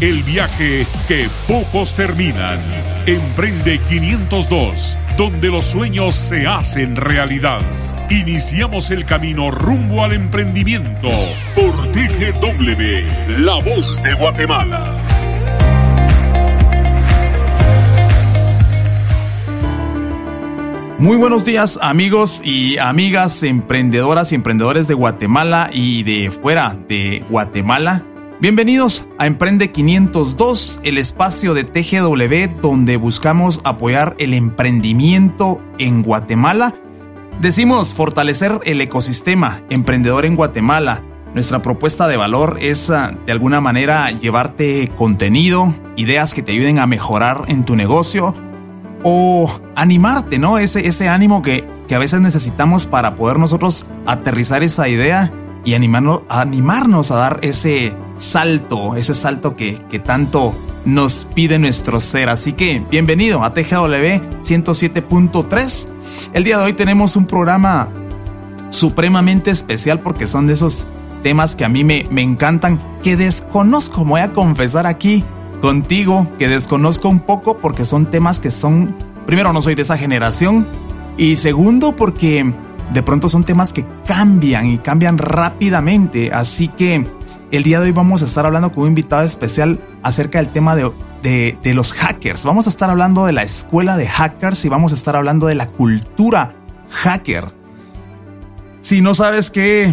el viaje que pocos terminan. Emprende 502, donde los sueños se hacen realidad. Iniciamos el camino rumbo al emprendimiento por TGW, La Voz de Guatemala. Muy buenos días amigos y amigas emprendedoras y emprendedores de Guatemala y de fuera de Guatemala. Bienvenidos a Emprende 502, el espacio de TGW donde buscamos apoyar el emprendimiento en Guatemala. Decimos fortalecer el ecosistema emprendedor en Guatemala. Nuestra propuesta de valor es ah, de alguna manera llevarte contenido, ideas que te ayuden a mejorar en tu negocio o animarte, ¿no? Ese, ese ánimo que, que a veces necesitamos para poder nosotros aterrizar esa idea y animarnos, animarnos a dar ese salto, ese salto que, que tanto nos pide nuestro ser. Así que bienvenido a TGW 107.3. El día de hoy tenemos un programa supremamente especial porque son de esos temas que a mí me, me encantan, que desconozco, voy a confesar aquí contigo que desconozco un poco porque son temas que son, primero no soy de esa generación y segundo porque de pronto son temas que cambian y cambian rápidamente. Así que el día de hoy vamos a estar hablando con un invitado especial acerca del tema de, de, los hackers. Vamos a estar hablando de la escuela de hackers y vamos a estar hablando de la cultura hacker. Si no sabes qué,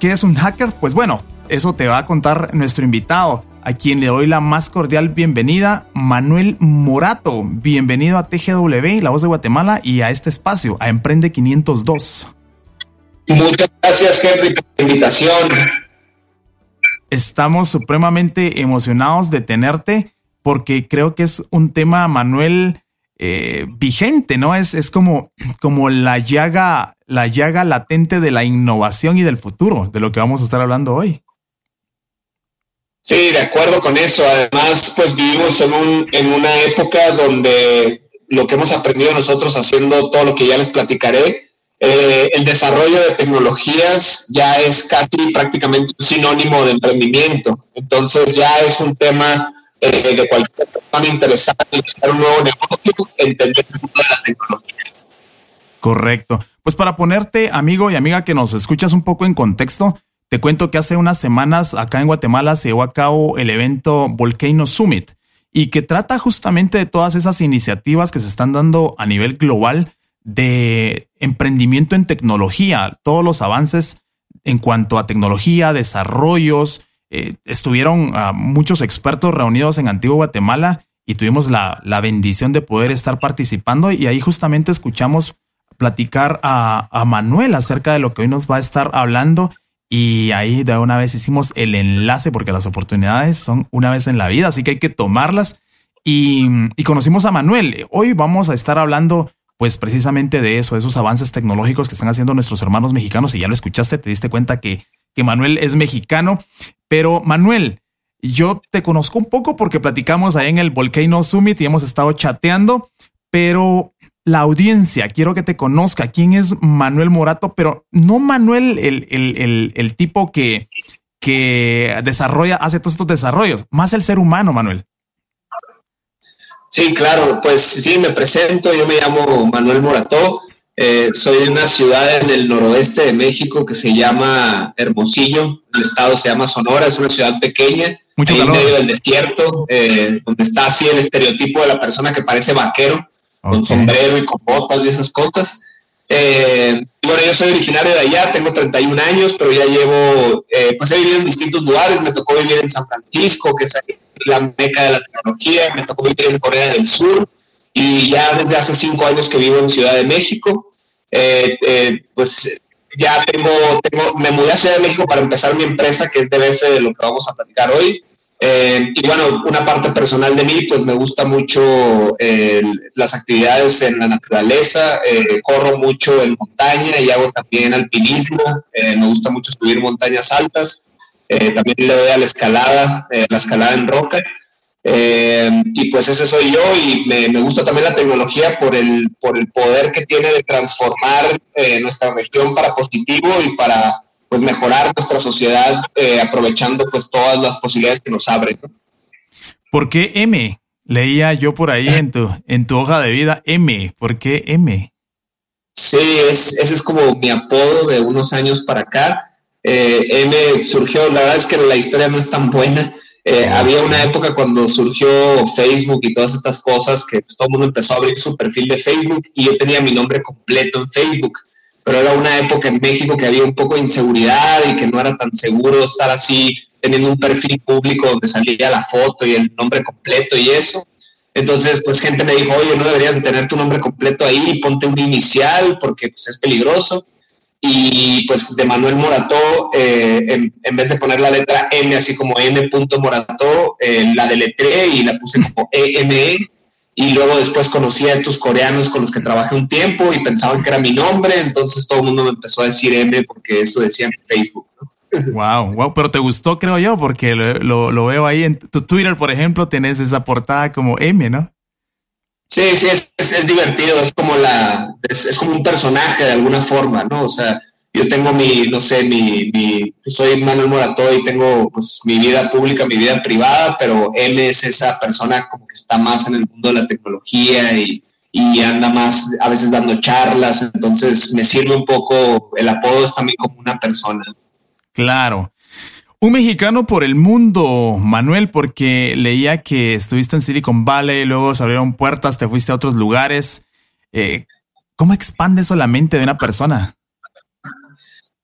qué es un hacker, pues bueno, eso te va a contar nuestro invitado a quien le doy la más cordial bienvenida, Manuel Morato. Bienvenido a TGW, La Voz de Guatemala, y a este espacio, a Emprende 502. Muchas gracias, Henry, por la invitación. Estamos supremamente emocionados de tenerte porque creo que es un tema, Manuel, eh, vigente, ¿no? Es, es como, como la llaga, la llaga latente de la innovación y del futuro, de lo que vamos a estar hablando hoy. Sí, de acuerdo con eso. Además, pues vivimos en, un, en una época donde lo que hemos aprendido nosotros haciendo todo lo que ya les platicaré, eh, el desarrollo de tecnologías ya es casi prácticamente un sinónimo de emprendimiento. Entonces ya es un tema eh, de cualquier persona interesada en un nuevo negocio, entender el mundo de la tecnología. Correcto. Pues para ponerte, amigo y amiga que nos escuchas un poco en contexto, te cuento que hace unas semanas acá en Guatemala se llevó a cabo el evento Volcano Summit y que trata justamente de todas esas iniciativas que se están dando a nivel global de emprendimiento en tecnología, todos los avances en cuanto a tecnología, desarrollos. Eh, estuvieron ah, muchos expertos reunidos en Antiguo Guatemala y tuvimos la, la, bendición de poder estar participando y ahí justamente escuchamos platicar a, a Manuel acerca de lo que hoy nos va a estar hablando y ahí de una vez hicimos el enlace porque las oportunidades son una vez en la vida, así que hay que tomarlas. Y, conocimos a Manuel. Hoy vamos a estar hablando pues precisamente de eso, de esos avances tecnológicos que están haciendo nuestros hermanos mexicanos. Y ya lo escuchaste, te diste cuenta que, que Manuel es mexicano. Pero Manuel, yo te conozco un poco porque platicamos ahí en el Volcano Summit y hemos estado chateando, pero la audiencia, quiero que te conozca quién es Manuel Morato, pero no Manuel el, el, el, tipo que, que desarrolla, hace todos estos desarrollos, más el ser humano, Manuel. Sí, claro, pues sí, me presento, yo me llamo Manuel Morato, eh, soy de una ciudad en el noroeste de México que se llama Hermosillo, el estado se llama Sonora, es una ciudad pequeña, Mucho en medio del desierto, eh, donde está así el estereotipo de la persona que parece vaquero con sombrero y con botas y esas cosas. Eh, bueno, yo soy originario de allá, tengo 31 años, pero ya llevo, eh, pues he vivido en distintos lugares, me tocó vivir en San Francisco, que es la meca de la tecnología, me tocó vivir en Corea del Sur, y ya desde hace cinco años que vivo en Ciudad de México, eh, pues ya tengo, me mudé a Ciudad de México para empezar mi empresa, que es DBF, de lo que vamos a platicar hoy, Eh, y bueno, una parte personal de mí, pues me gusta mucho las actividades en la naturaleza, eh, corro mucho en montaña y hago también alpinismo, eh, me gusta mucho subir montañas altas, también le doy a la escalada, la escalada en roca. y pues ese soy yo y me, me, gusta también la tecnología por el, por el poder que tiene de transformar nuestra región para positivo y para pues mejorar nuestra sociedad eh, aprovechando pues todas las posibilidades que nos abren. ¿Por qué M? Leía yo por ahí en tu, en tu hoja de vida M. ¿Por qué M? Sí, ese es como mi apodo de unos años para acá. Eh, M surgió, la verdad es que la historia no es tan buena. Eh, había una época cuando surgió Facebook y todas estas cosas que pues, todo el mundo empezó a abrir su perfil de Facebook y yo tenía mi nombre completo en Facebook pero era una época en México que había un poco de inseguridad y que no era tan seguro estar así teniendo un perfil público donde salía la foto y el nombre completo y eso. Entonces, pues gente me dijo, oye, no deberías de tener tu nombre completo ahí, ponte un inicial porque pues, es peligroso. Y pues de Manuel Morató, eh, en, vez de poner la letra M así como M. Morató, eh, la deletré y la puse como EME y luego después conocí a estos coreanos con los que trabajé un tiempo y pensaban que era mi nombre, entonces todo el mundo me empezó a decir M porque eso decía en Facebook. Wow, wow, pero te gustó creo yo porque lo, veo ahí en tu Twitter, por ejemplo, tenés esa portada como M, ¿no? Sí, sí, es, divertido, es como la, es, como un personaje de alguna forma, ¿no? O sea, yo tengo mi, no sé, mi, mi soy Manuel Morato y tengo pues mi vida pública, mi vida privada, pero él es esa persona como que está más en el mundo de la tecnología y, y anda más a veces dando charlas, entonces me sirve un poco, el apodo es también como una persona. Claro. Un mexicano por el mundo, Manuel, porque leía que estuviste en Silicon Valley, luego se abrieron puertas, te fuiste a otros lugares. Eh, ¿Cómo expande eso la mente de una persona?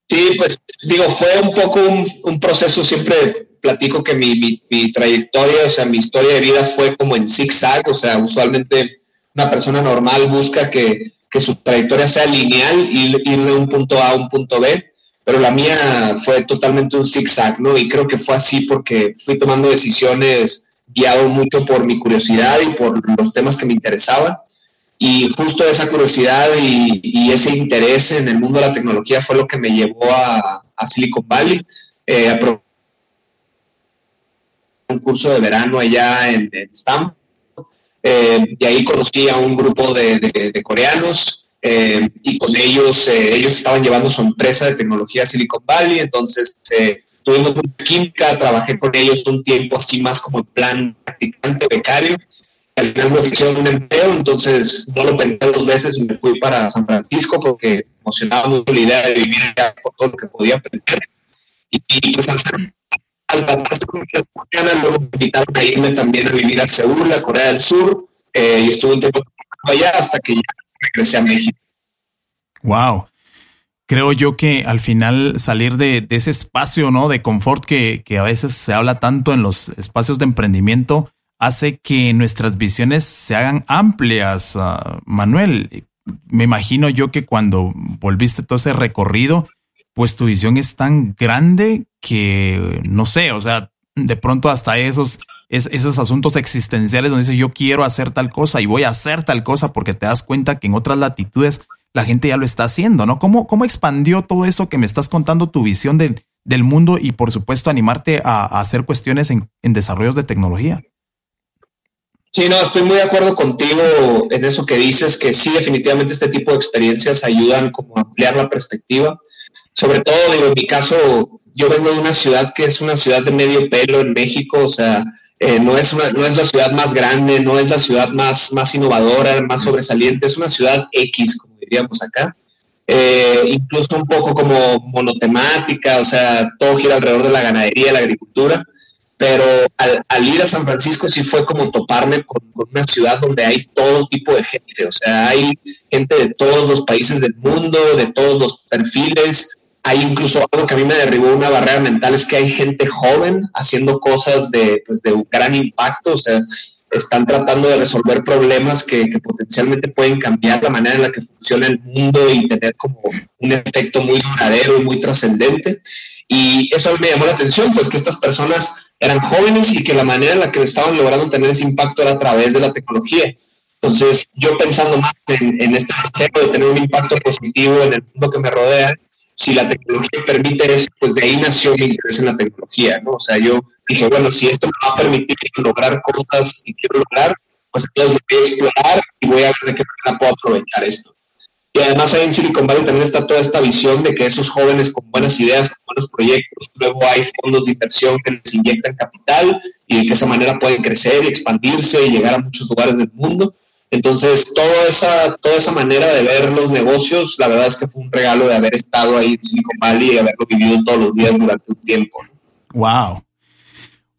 Sí, pues digo, fue un poco un, proceso, siempre platico que mi, trayectoria, o sea, mi historia de vida fue como en zigzag, o sea, usualmente una persona normal busca que, su trayectoria sea lineal, y ir de un punto A a un punto B, pero la mía fue totalmente un zigzag, ¿no? Y creo que fue así porque fui tomando decisiones guiado mucho por mi curiosidad y por los temas que me interesaban. Y justo esa curiosidad y, ese interés en el mundo de la tecnología fue lo que me llevó a, Silicon Valley. Eh, a un curso de verano allá en, Stanford. Eh, y ahí conocí a un grupo de, coreanos eh, y con ellos, ellos estaban llevando su empresa de tecnología Silicon Valley. Entonces tuvimos mucha química, trabajé con ellos un tiempo así más como plan practicante, becario al final me ofrecieron un empleo, entonces no lo pensé dos veces y me fui para San Francisco porque emocionaba mucho la idea de vivir allá por todo lo que podía aprender. Y, pues al ser al tratarse con luego me invitaron a irme también a vivir a Seúl, a Corea del Sur, eh, y estuve un tiempo allá hasta que ya México. Wow. Creo yo que al final salir de, ese espacio, ¿no? De confort que, que a veces se habla tanto en los espacios de emprendimiento, hace que nuestras visiones se hagan amplias. Ah, Manuel, me imagino yo que cuando volviste todo ese recorrido, pues tu visión es tan grande que, no sé, o sea, de pronto hasta esos, esos asuntos existenciales donde dice yo quiero hacer tal cosa y voy a hacer tal cosa porque te das cuenta que en otras latitudes la gente ya lo está haciendo, ¿no? ¿Cómo, cómo expandió todo eso que me estás contando, tu visión del, del mundo y por supuesto animarte a, hacer cuestiones en, en desarrollos de tecnología? Sí, no, estoy muy de acuerdo contigo en eso que dices, que sí, definitivamente este tipo de experiencias ayudan como a ampliar la perspectiva. Sobre todo, digo, en mi caso, yo vengo de una ciudad que es una ciudad de medio pelo en México, o sea, eh, no, es una, no es la ciudad más grande, no es la ciudad más, más innovadora, más sobresaliente, es una ciudad X, como diríamos acá. Eh, incluso un poco como monotemática, o sea, todo gira alrededor de la ganadería, la agricultura pero al, ir a San Francisco sí fue como toparme con, una ciudad donde hay todo tipo de gente, o sea, hay gente de todos los países del mundo, de todos los perfiles, hay incluso algo que a mí me derribó una barrera mental, es que hay gente joven haciendo cosas de, pues, de gran impacto, o sea, están tratando de resolver problemas que, que, potencialmente pueden cambiar la manera en la que funciona el mundo y tener como un efecto muy duradero y muy trascendente. Y eso me llamó la atención, pues que estas personas eran jóvenes y que la manera en la que estaban logrando tener ese impacto era a través de la tecnología. Entonces, yo pensando más en, en este deseo de tener un impacto positivo en el mundo que me rodea, si la tecnología permite eso, pues de ahí nació mi interés en la tecnología, ¿no? O sea, yo dije, bueno, si esto me va a permitir lograr cosas que quiero lograr, pues entonces voy a explorar y voy a ver de qué manera puedo aprovechar esto. Y además ahí en Silicon Valley también está toda esta visión de que esos jóvenes con buenas ideas, con buenos proyectos, luego hay fondos de inversión que les inyectan capital y de esa manera pueden crecer y expandirse y llegar a muchos lugares del mundo. Entonces, toda esa, toda esa manera de ver los negocios, la verdad es que fue un regalo de haber estado ahí en Silicon Valley y haberlo vivido todos los días durante un tiempo. Wow.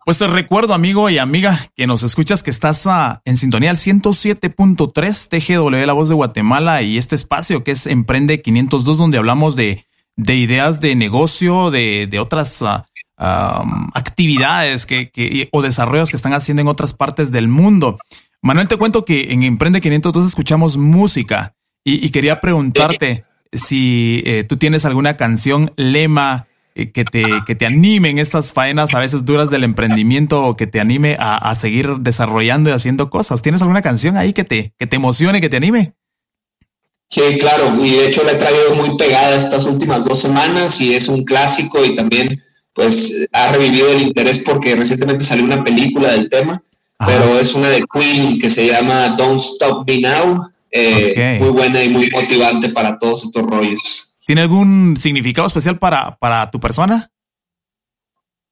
Pues te recuerdo, amigo y amiga, que nos escuchas que estás ah, en sintonía al 107.3 TGW, la voz de Guatemala, y este espacio que es Emprende 502, donde hablamos de, de ideas de negocio, de, de otras ah, actividades que, que, o desarrollos que están haciendo en otras partes del mundo. Manuel, te cuento que en Emprende 502 escuchamos música y, quería preguntarte si eh, tú tienes alguna canción lema eh, que te, que te anime en estas faenas a veces duras del emprendimiento o que te anime a, seguir desarrollando y haciendo cosas. ¿Tienes alguna canción ahí que te, que te emocione, que te anime? Sí, claro, y de hecho la he traído muy pegada estas últimas dos semanas y es un clásico y también pues ha revivido el interés porque recientemente salió una película del tema, pero es una de Queen que se llama Don't Stop Me Now, eh, muy buena y muy motivante para todos estos rollos. ¿Tiene algún significado especial para, para tu persona?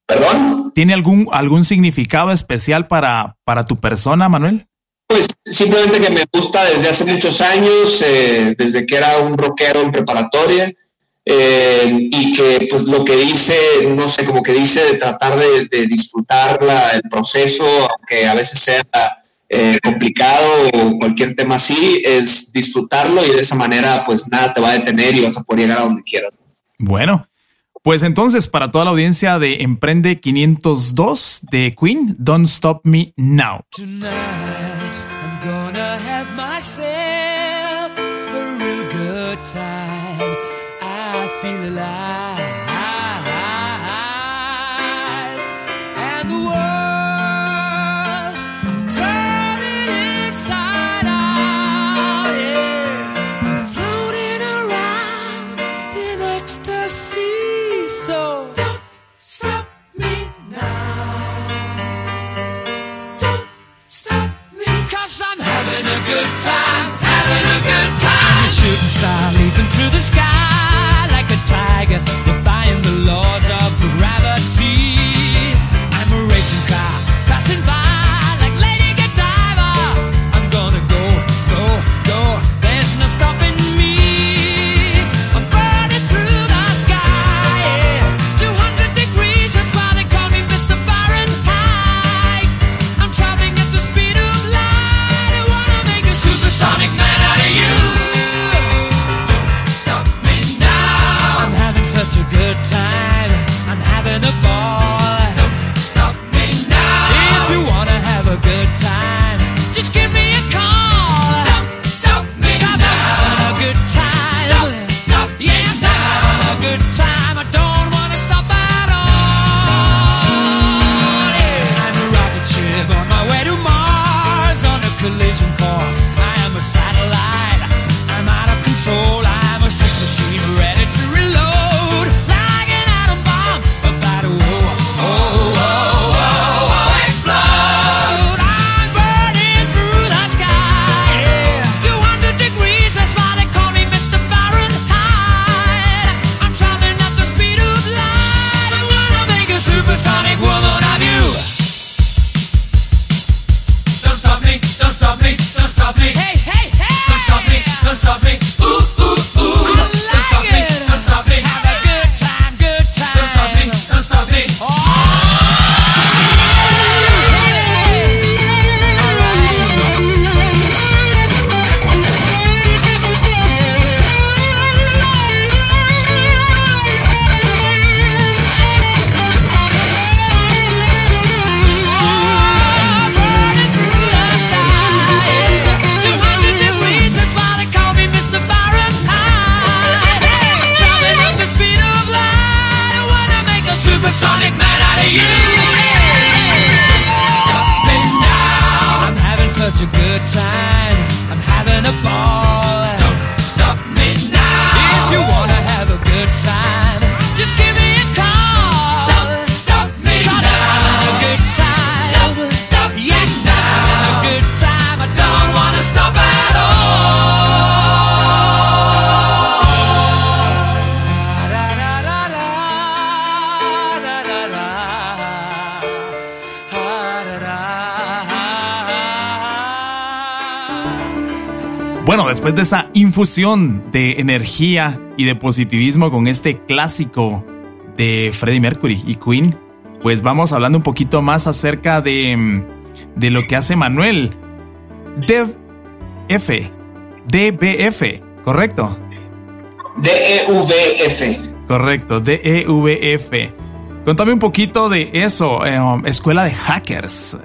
¿Perdón? ¿Tiene algún, algún significado especial para, para tu persona, Manuel? Pues simplemente que me gusta desde hace muchos años, eh, desde que era un rockero en preparatoria, eh, y que pues lo que dice, no sé, como que dice de tratar de, de disfrutar el proceso, aunque a veces sea eh, complicado o cualquier tema así, es disfrutarlo y de esa manera pues nada te va a detener y vas a poder llegar a donde quieras. Bueno, pues entonces para toda la audiencia de Emprende 502 de Queen, Don't Stop Me Now. Tonight I'm gonna have myself a real good time. Good time, having a good time. shooting star leaping through the sky like a tiger, Bueno, después de esa infusión de energía y de positivismo con este clásico de Freddie Mercury y Queen, pues vamos hablando un poquito más acerca de, de lo que hace Manuel. DevF, DBF, ¿correcto? DEVF. Correcto, DEVF. Contame un poquito de eso, eh, escuela de hackers.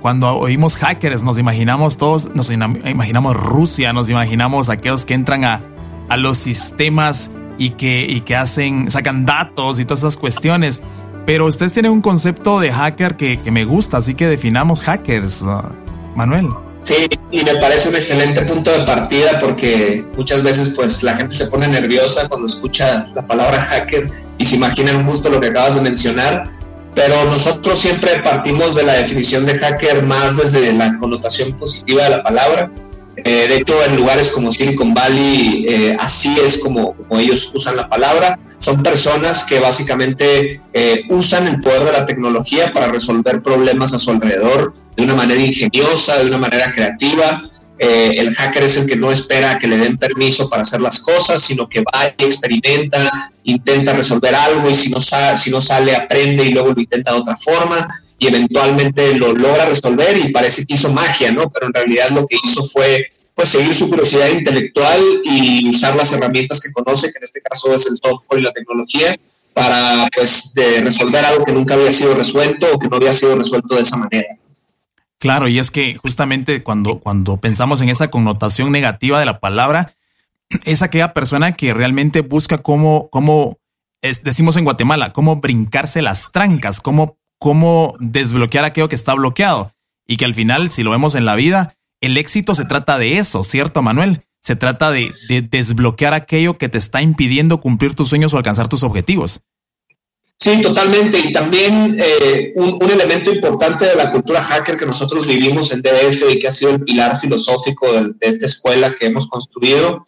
Cuando oímos hackers, nos imaginamos todos, nos imaginamos Rusia, nos imaginamos aquellos que entran a, a los sistemas y que, y que hacen, sacan datos y todas esas cuestiones. Pero ustedes tienen un concepto de hacker que, que me gusta, así que definamos hackers, Manuel. Sí, y me parece un excelente punto de partida porque muchas veces pues la gente se pone nerviosa cuando escucha la palabra hacker y se imaginan justo lo que acabas de mencionar pero nosotros siempre partimos de la definición de hacker más desde la connotación positiva de la palabra. Eh, de hecho, en lugares como Silicon Valley, eh, así es como, ellos usan la palabra. Son personas que básicamente eh, usan el poder de la tecnología para resolver problemas a su alrededor de una manera ingeniosa, de una manera creativa, eh, el hacker es el que no espera que le den permiso para hacer las cosas, sino que va y experimenta, intenta resolver algo y si no, sale, si no sale aprende y luego lo intenta de otra forma y eventualmente lo logra resolver y parece que hizo magia, ¿no? Pero en realidad lo que hizo fue pues seguir su curiosidad intelectual y usar las herramientas que conoce, que en este caso es el software y la tecnología, para pues de resolver algo que nunca había sido resuelto o que no había sido resuelto de esa manera. Claro, y es que justamente cuando, cuando pensamos en esa connotación negativa de la palabra, es aquella persona que realmente busca cómo, cómo decimos en Guatemala, cómo brincarse las trancas, cómo, cómo desbloquear aquello que está bloqueado. Y que al final, si lo vemos en la vida, el éxito se trata de eso, ¿cierto, Manuel? Se trata de, de desbloquear aquello que te está impidiendo cumplir tus sueños o alcanzar tus objetivos. Sí, totalmente. Y también eh, un, elemento importante de la cultura hacker que nosotros vivimos en DF y que ha sido el pilar filosófico de, esta escuela que hemos construido,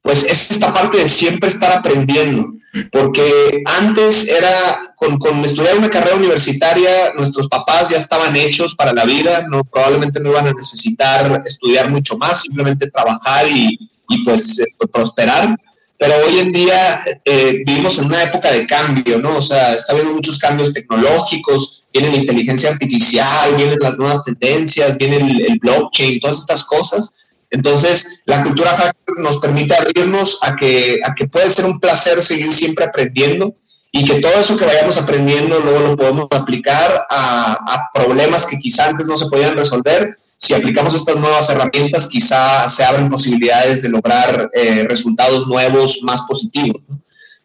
pues es esta parte de siempre estar aprendiendo. Porque antes era, con, con estudiar una carrera universitaria, nuestros papás ya estaban hechos para la vida, no, probablemente no iban a necesitar estudiar mucho más, simplemente trabajar y, y pues eh, prosperar pero hoy en día eh, vivimos en una época de cambio, ¿no? O sea, está habiendo muchos cambios tecnológicos, viene la inteligencia artificial, vienen las nuevas tendencias, viene el, blockchain, todas estas cosas. Entonces, la cultura hacker nos permite abrirnos a que, a que puede ser un placer seguir siempre aprendiendo y que todo eso que vayamos aprendiendo luego lo podemos aplicar a, a problemas que quizá antes no se podían resolver si aplicamos estas nuevas herramientas, quizá se abren posibilidades de lograr eh, resultados nuevos más positivos.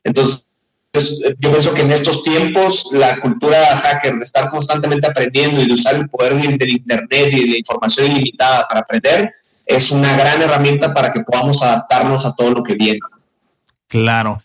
Entonces, yo pienso que en estos tiempos la cultura hacker de estar constantemente aprendiendo y de usar el poder del Internet y de la información ilimitada para aprender es una gran herramienta para que podamos adaptarnos a todo lo que viene. Claro.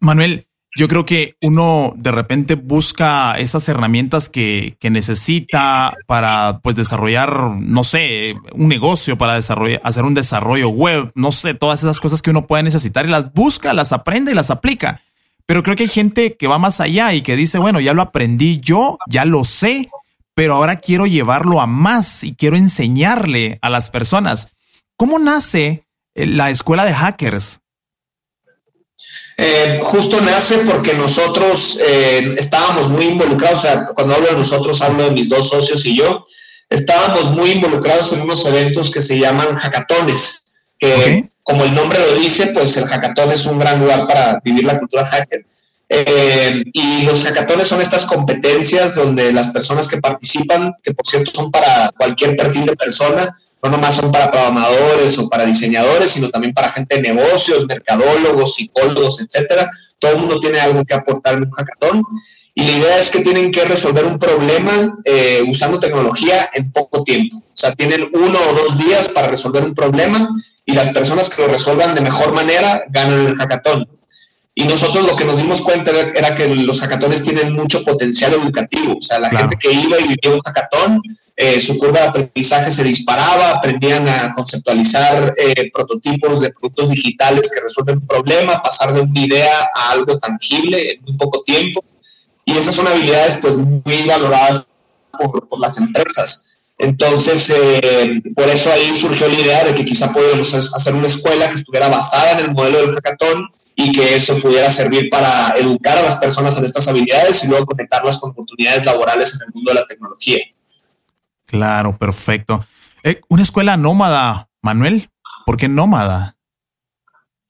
Manuel, yo creo que uno de repente busca esas herramientas que, que, necesita para pues desarrollar, no sé, un negocio, para desarrollar, hacer un desarrollo web, no sé, todas esas cosas que uno puede necesitar y las busca, las aprende y las aplica. Pero creo que hay gente que va más allá y que dice, bueno, ya lo aprendí yo, ya lo sé, pero ahora quiero llevarlo a más y quiero enseñarle a las personas. ¿Cómo nace la escuela de hackers? Eh, justo nace porque nosotros eh, estábamos muy involucrados, o sea, cuando hablo de nosotros hablo de mis dos socios y yo, estábamos muy involucrados en unos eventos que se llaman hackatones, que como el nombre lo dice, pues el hackatón es un gran lugar para vivir la cultura hacker. Eh, y los hackatones son estas competencias donde las personas que participan, que por cierto son para cualquier perfil de persona, no nomás son para programadores o para diseñadores, sino también para gente de negocios, mercadólogos, psicólogos, etcétera. Todo el mundo tiene algo que aportar en un hackathon. Y la idea es que tienen que resolver un problema eh, usando tecnología en poco tiempo. O sea, tienen uno o dos días para resolver un problema y las personas que lo resuelvan de mejor manera ganan el hackathon. Y nosotros lo que nos dimos cuenta era que los hackatones tienen mucho potencial educativo. O sea, la gente que iba y vivía un hackatón, eh, su curva de aprendizaje se disparaba, aprendían a conceptualizar eh, prototipos de productos digitales que resuelven un problema, pasar de una idea a algo tangible en muy poco tiempo. Y esas son habilidades pues muy valoradas por, por las empresas. Entonces, eh, por eso ahí surgió la idea de que quizá podíamos hacer una escuela que estuviera basada en el modelo del hackathon y que eso pudiera servir para educar a las personas en estas habilidades y luego conectarlas con oportunidades laborales en el mundo de la tecnología. Claro, perfecto. Eh, una escuela nómada, Manuel, ¿por qué nómada?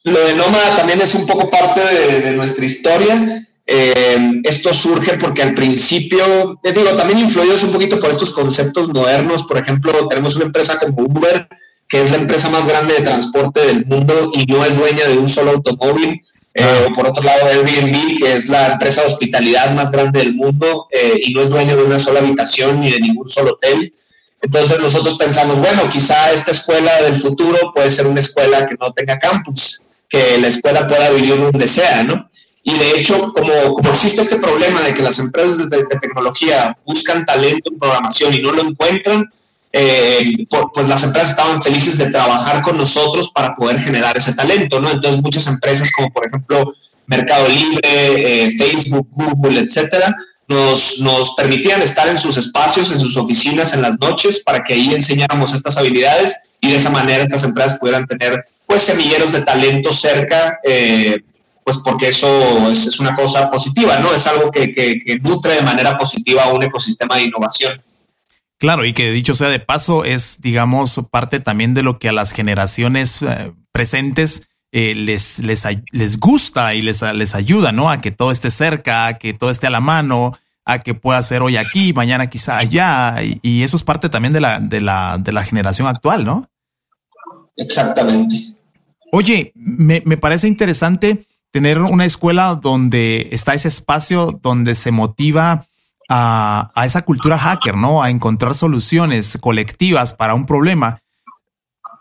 Lo de nómada también es un poco parte de nuestra historia. Eh, esto surge porque al principio, te digo, también influidos un poquito por estos conceptos modernos. Por ejemplo, tenemos una empresa como Uber, que es la empresa más grande de transporte del mundo y no es dueña de un solo automóvil. Eh, ah. o por otro lado, Airbnb, que es la empresa de hospitalidad más grande del mundo eh, y no es dueño de una sola habitación ni de ningún solo hotel. Entonces nosotros pensamos, bueno, quizá esta escuela del futuro puede ser una escuela que no tenga campus, que la escuela pueda vivir donde sea, ¿no? Y de hecho, como, como existe este problema de que las empresas de, tecnología buscan talento en programación y no lo encuentran, eh, pues las empresas estaban felices de trabajar con nosotros para poder generar ese talento, ¿no? Entonces muchas empresas como por ejemplo Mercado Libre, eh, Facebook, Google, etcétera, nos, nos permitían estar en sus espacios, en sus oficinas en las noches para que ahí enseñáramos estas habilidades y de esa manera estas empresas pudieran tener pues semilleros de talento cerca eh, pues porque eso es, una cosa positiva, ¿no? Es algo que, nutre de manera positiva un ecosistema de innovación. Claro, y que dicho sea de paso, es, digamos, parte también de lo que a las generaciones eh, presentes eh, les, les, les, gusta y les, les ayuda, ¿no? A que todo esté cerca, a que todo esté a la mano, a que pueda ser hoy aquí, mañana quizá allá, y, eso es parte también de la, de la, de la generación actual, ¿no? Exactamente. Oye, me, me parece interesante tener una escuela donde está ese espacio donde se motiva a, esa cultura hacker, ¿no? A encontrar soluciones colectivas para un problema.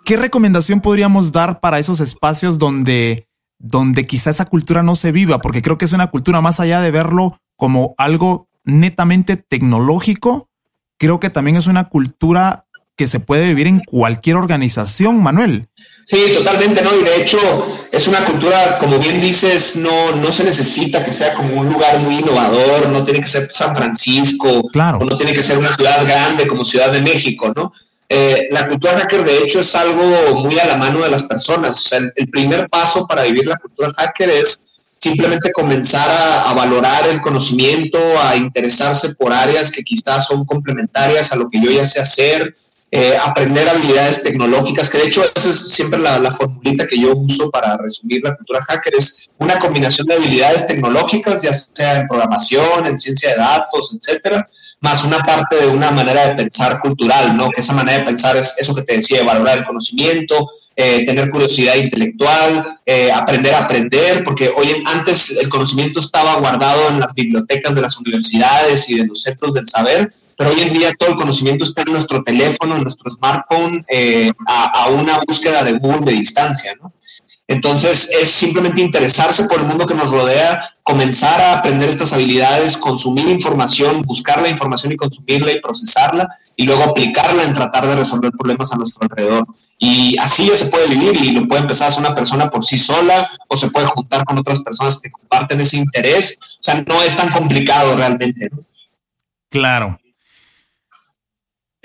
¿Qué recomendación podríamos dar para esos espacios donde, donde quizá esa cultura no se viva? Porque creo que es una cultura más allá de verlo como algo netamente tecnológico, creo que también es una cultura que se puede vivir en cualquier organización, Manuel. Sí, totalmente, ¿no? Y de hecho es una cultura, como bien dices, no, no se necesita que sea como un lugar muy innovador, no tiene que ser San Francisco, claro. o no tiene que ser una ciudad grande como Ciudad de México, ¿no? Eh, la cultura hacker, de hecho, es algo muy a la mano de las personas. O sea, el, primer paso para vivir la cultura hacker es simplemente comenzar a, a, valorar el conocimiento, a interesarse por áreas que quizás son complementarias a lo que yo ya sé hacer, eh, aprender habilidades tecnológicas, que de hecho esa es siempre la, formulita que yo uso para resumir la cultura hacker, es una combinación de habilidades tecnológicas, ya sea en programación, en ciencia de datos, etcétera, más una parte de una manera de pensar cultural, ¿no? Que esa manera de pensar es eso que te decía, valorar el conocimiento, eh, tener curiosidad intelectual, eh, aprender a aprender, porque hoy antes el conocimiento estaba guardado en las bibliotecas de las universidades y de los centros del saber, pero hoy en día todo el conocimiento está en nuestro teléfono, en nuestro smartphone, eh, a, una búsqueda de Google de distancia, ¿no? Entonces es simplemente interesarse por el mundo que nos rodea, comenzar a aprender estas habilidades, consumir información, buscar la información y consumirla y procesarla y luego aplicarla en tratar de resolver problemas a nuestro alrededor. Y así ya se puede vivir y lo puede empezar a hacer una persona por sí sola o se puede juntar con otras personas que comparten ese interés. O sea, no es tan complicado realmente. ¿no? Claro.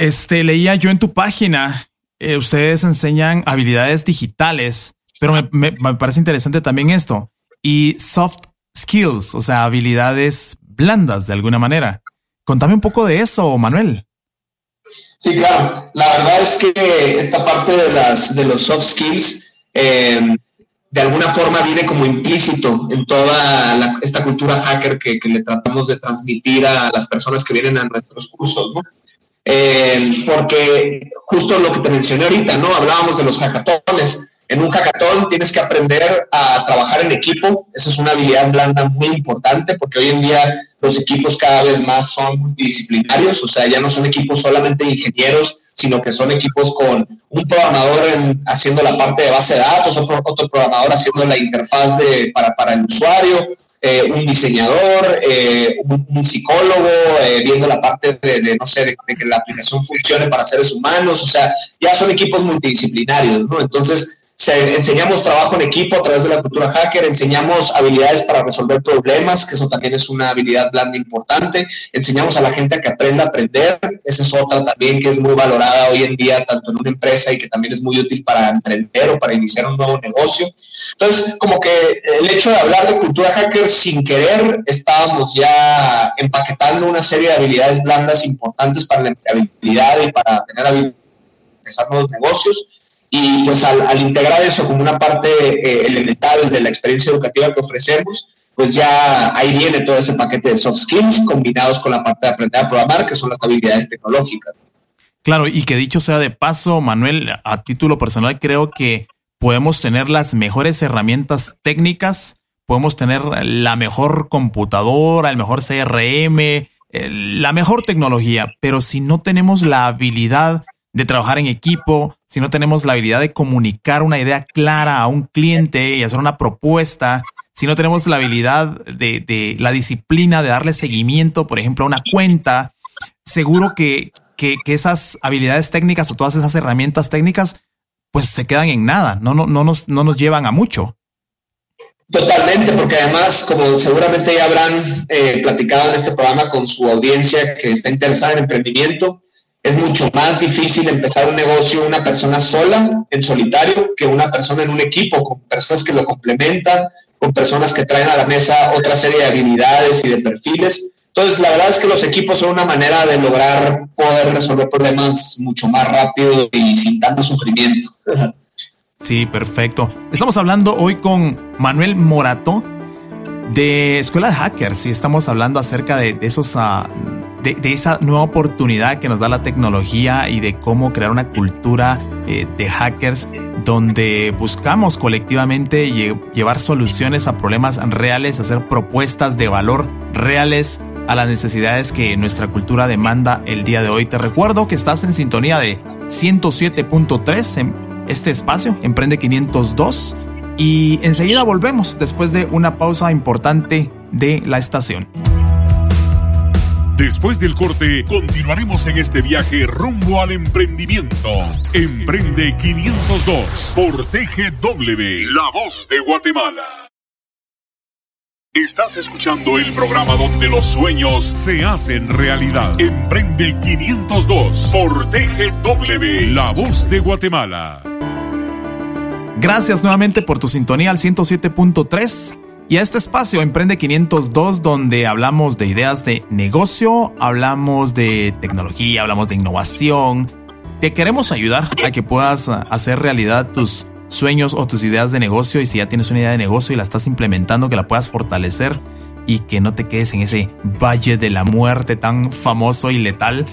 Este, leía yo en tu página, eh, ustedes enseñan habilidades digitales, pero me, parece interesante también esto. Y soft skills, o sea, habilidades blandas de alguna manera. Contame un poco de eso, Manuel. Sí, claro. La verdad es que esta parte de, las, de los soft skills em, de alguna forma viene como implícito en toda esta cultura hacker que, que, le tratamos de transmitir a las personas que vienen a nuestros cursos. ¿no? Eh, porque justo lo que te mencioné ahorita, ¿no? Hablábamos de los hackatones. En un hackatón tienes que aprender a trabajar en equipo. Esa es una habilidad blanda muy importante porque hoy en día los equipos cada vez más son multidisciplinarios, o sea, ya no son equipos solamente de ingenieros, sino que son equipos con un programador haciendo la parte de base de datos, otro, otro programador haciendo la interfaz de, para, para el usuario, eh, un diseñador, eh, un, psicólogo, eh, viendo la parte de, no sé, de, que la aplicación funcione para seres humanos, o sea, ya son equipos multidisciplinarios, ¿no? Entonces, enseñamos trabajo en equipo a través de la cultura hacker, enseñamos habilidades para resolver problemas, que eso también es una habilidad blanda importante, enseñamos a la gente a que aprenda a aprender, esa es otra también que es muy valorada hoy en día, tanto en una empresa y que también es muy útil para emprender o para iniciar un nuevo negocio. Entonces, como que el hecho de hablar de cultura hacker sin querer, estábamos ya empaquetando una serie de habilidades blandas importantes para la empleabilidad y para tener habilidades empezar nuevos negocios y pues al, integrar eso como una parte eh, elemental de la experiencia educativa que ofrecemos, pues ya ahí viene todo ese paquete de soft skills combinados con la parte de aprender a programar, que son las habilidades tecnológicas. Claro, y que dicho sea de paso, Manuel, a título personal creo que podemos tener las mejores herramientas técnicas, podemos tener la mejor computadora, el mejor CRM, la mejor tecnología, pero si no tenemos la habilidad de trabajar en equipo, si no tenemos la habilidad de comunicar una idea clara a un cliente y hacer una propuesta, si no tenemos la habilidad de, la disciplina de darle seguimiento, por ejemplo, a una cuenta, seguro que, que, esas habilidades técnicas o todas esas herramientas técnicas, pues se quedan en nada, no, no, no, nos, no nos llevan a mucho. Totalmente, porque además, como seguramente ya habrán eh, platicado en este programa con su audiencia que está interesada en emprendimiento, es mucho más difícil empezar un negocio una persona sola, en solitario, que una persona en un equipo, con personas que lo complementan, con personas que traen a la mesa otra serie de habilidades y de perfiles. Entonces, la verdad es que los equipos son una manera de lograr poder resolver problemas mucho más rápido y sin tanto sufrimiento. Sí, perfecto. Estamos hablando hoy con Manuel Morato de Escuela de Hackers y estamos hablando acerca de, esos... Uh, de, esa nueva oportunidad que nos da la tecnología y de cómo crear una cultura eh, de hackers donde buscamos colectivamente llevar soluciones a problemas reales, hacer propuestas de valor reales a las necesidades que nuestra cultura demanda el día de hoy. Te recuerdo que estás en sintonía de 107.3 en este espacio, Emprende 502, y enseguida volvemos después de una pausa importante de la estación. Después del corte, continuaremos en este viaje rumbo al emprendimiento. Emprende 502 por TGW, La Voz de Guatemala. Estás escuchando el programa donde los sueños se hacen realidad. Emprende 502 por TGW, La Voz de Guatemala. Gracias nuevamente por tu sintonía al 107.3 y a este espacio Emprende 502 donde hablamos de ideas de negocio, hablamos de tecnología, hablamos de innovación. Te queremos ayudar a que puedas hacer realidad tus sueños o tus ideas de negocio y si ya tienes una idea de negocio y la estás implementando, que la puedas fortalecer y que no te quedes en ese valle de la muerte tan famoso y letal.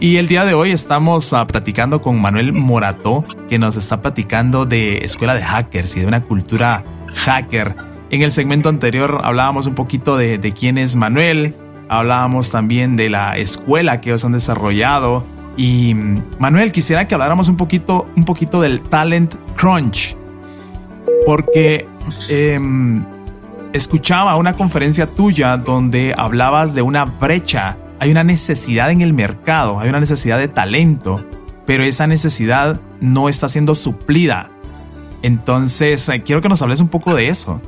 Y el día de hoy estamos uh, platicando con Manuel Morato, que nos está platicando de escuela de hackers y de una cultura hacker. En el segmento anterior hablábamos un poquito de, quién es Manuel, hablábamos también de la escuela que ellos han desarrollado. Y Manuel, quisiera que habláramos un poquito, un poquito del Talent Crunch. Porque em, escuchaba una conferencia tuya donde hablabas de una brecha. Hay una necesidad en el mercado, hay una necesidad de talento, pero esa necesidad no está siendo suplida. Entonces, eh, quiero que nos hables un poco de eso.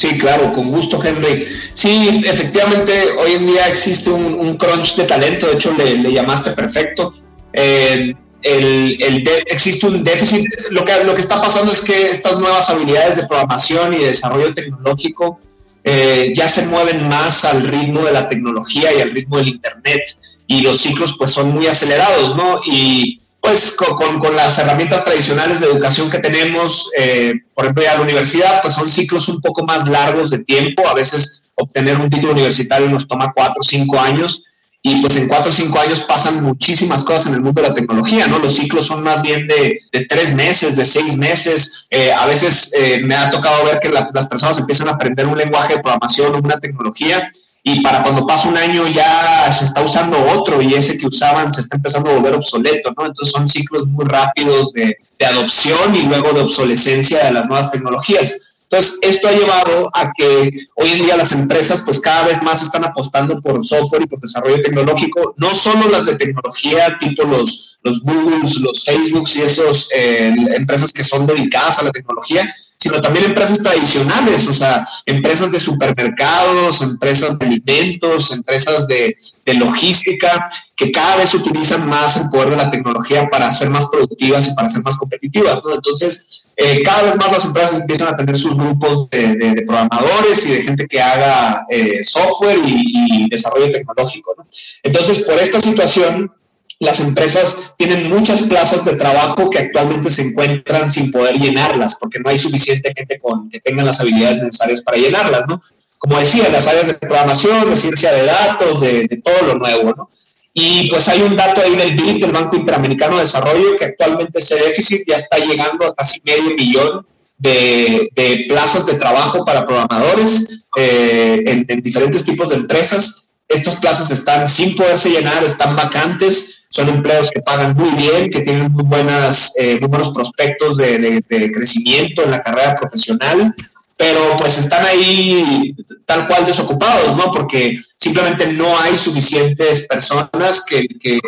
Sí, claro, con gusto, Henry. Sí, efectivamente, hoy en día existe un, crunch de talento, de hecho le, llamaste perfecto. el, existe un déficit. Lo que, lo que está pasando es que estas nuevas habilidades de programación y desarrollo tecnológico eh, ya se mueven más al ritmo de la tecnología y al ritmo del Internet y los ciclos pues son muy acelerados, ¿no? Y pues con, con, las herramientas tradicionales de educación que tenemos, eh, por ejemplo, ya la universidad, pues son ciclos un poco más largos de tiempo. A veces obtener un título universitario nos toma cuatro o cinco años y pues en cuatro o cinco años pasan muchísimas cosas en el mundo de la tecnología, ¿no? Los ciclos son más bien de, de tres meses, de seis meses. Eh, a veces eh, me ha tocado ver que las personas empiezan a aprender un lenguaje de programación o una tecnología y para cuando pasa un año ya se está usando otro y ese que usaban se está empezando a volver obsoleto, ¿no? Entonces son ciclos muy rápidos de, de adopción y luego de obsolescencia de las nuevas tecnologías. Entonces, esto ha llevado a que hoy en día las empresas pues cada vez más están apostando por software y por desarrollo tecnológico, no solo las de tecnología tipo los, los Googles, los Facebooks y esas eh, empresas que son dedicadas a la tecnología, sino también empresas tradicionales, o sea, empresas de supermercados, empresas de alimentos, empresas de, logística, que cada vez utilizan más el poder de la tecnología para ser más productivas y para ser más competitivas. Entonces, eh, cada vez más las empresas empiezan a tener sus grupos de, programadores y de gente que haga eh, software y, desarrollo tecnológico. ¿no? Entonces, por esta situación, las empresas tienen muchas plazas de trabajo que actualmente se encuentran sin poder llenarlas, porque no hay suficiente gente con, que tenga las habilidades necesarias para llenarlas, ¿no? Como decía, las áreas de programación, de ciencia de datos, de, todo lo nuevo, ¿no? Y pues hay un dato ahí del del Banco Interamericano de Desarrollo, que actualmente ese déficit ya está llegando a casi medio millón de, plazas de trabajo para programadores eh, en, en diferentes tipos de empresas. Estas plazas están sin poderse llenar, están vacantes son empleos que pagan muy bien, que tienen muy, buenas, eh, buenos prospectos de, crecimiento en la carrera profesional, pero pues están ahí tal cual desocupados, ¿no? Porque simplemente no hay suficientes personas que,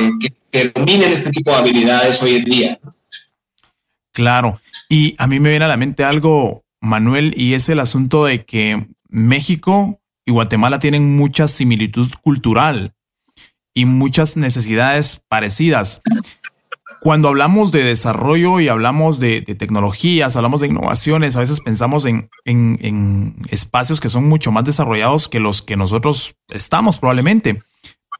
dominen este tipo de habilidades hoy en día. Claro, y a mí me viene a la mente algo, Manuel, y es el asunto de que México y Guatemala tienen mucha similitud cultural y muchas necesidades parecidas. Cuando hablamos de desarrollo y hablamos de, tecnologías, hablamos de innovaciones, a veces pensamos en, en, espacios que son mucho más desarrollados que los que nosotros estamos probablemente.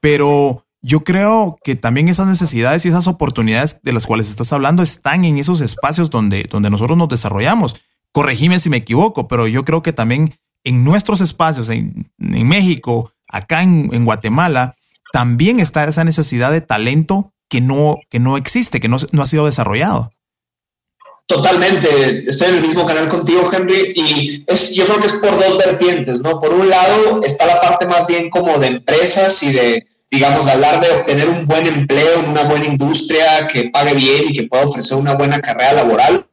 Pero yo creo que también esas necesidades y esas oportunidades de las cuales estás hablando están en esos espacios donde, donde nosotros nos desarrollamos. Corregime si me equivoco, pero yo creo que también en nuestros espacios, en, en México, acá en, en Guatemala, también está esa necesidad de talento que no, que no existe, que no, no ha sido desarrollado. Totalmente, estoy en el mismo canal contigo, Henry, y es, yo creo que es por dos vertientes, ¿no? Por un lado está la parte más bien como de empresas y de, digamos, hablar de obtener un buen empleo en una buena industria que pague bien y que pueda ofrecer una buena carrera laboral.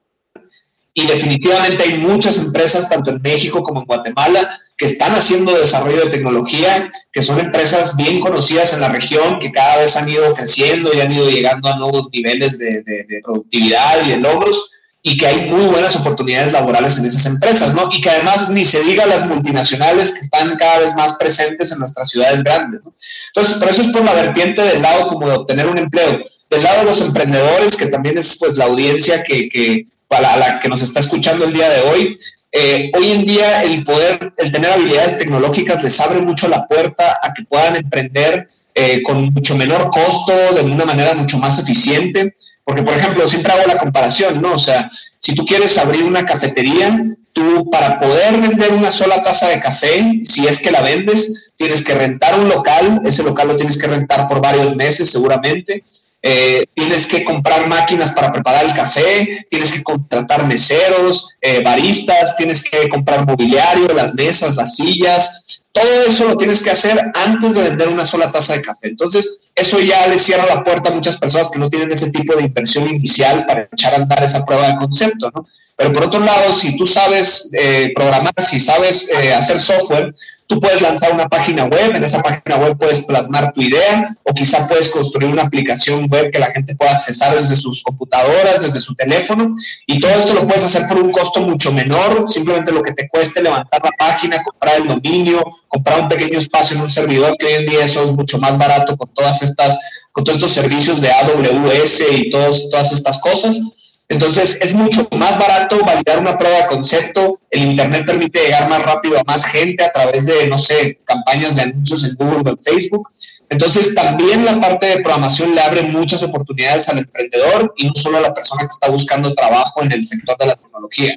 Y definitivamente hay muchas empresas, tanto en México como en Guatemala, que están haciendo desarrollo de tecnología, que son empresas bien conocidas en la región, que cada vez han ido creciendo y han ido llegando a nuevos niveles de, productividad y de logros, y que hay muy buenas oportunidades laborales en esas empresas, ¿no? Y que además ni se diga las multinacionales que están cada vez más presentes en nuestras ciudades grandes, ¿no? Entonces, por eso es por la vertiente del lado como de obtener un empleo. Del lado de los emprendedores, que también es pues la audiencia que, que a la que nos está escuchando el día de hoy, eh, hoy en día el poder, el tener habilidades tecnológicas les abre mucho la puerta a que puedan emprender eh, con mucho menor costo, de una manera mucho más eficiente. Porque, por ejemplo, siempre hago la comparación, ¿no? O sea, si tú quieres abrir una cafetería, tú para poder vender una sola taza de café, si es que la vendes, tienes que rentar un local, ese local lo tienes que rentar por varios meses seguramente, eh, tienes que comprar máquinas para preparar el café, tienes que contratar meseros, eh, baristas, tienes que comprar mobiliario, las mesas, las sillas, todo eso lo tienes que hacer antes de vender una sola taza de café. Entonces, eso ya le cierra la puerta a muchas personas que no tienen ese tipo de inversión inicial para echar a andar esa prueba de concepto, ¿no? Pero por otro lado, si tú sabes eh, programar, si sabes hacer software, Tú puedes lanzar una página web, en esa página web puedes plasmar tu idea o quizá puedes construir una aplicación web que la gente pueda accesar desde sus computadoras, desde su teléfono y todo esto lo puedes hacer por un costo mucho menor, simplemente lo que te cueste levantar la página, comprar el dominio, comprar un pequeño espacio en un servidor, que hoy en día eso es mucho más barato con todas estas con todos estos servicios de AWS y todos, todas estas cosas. Entonces, es mucho más barato validar una prueba de concepto. El Internet permite llegar más rápido a más gente a través de, no sé, campañas de anuncios en Google o en Facebook. Entonces, también la parte de programación le abre muchas oportunidades al emprendedor y no solo a la persona que está buscando trabajo en el sector de la tecnología.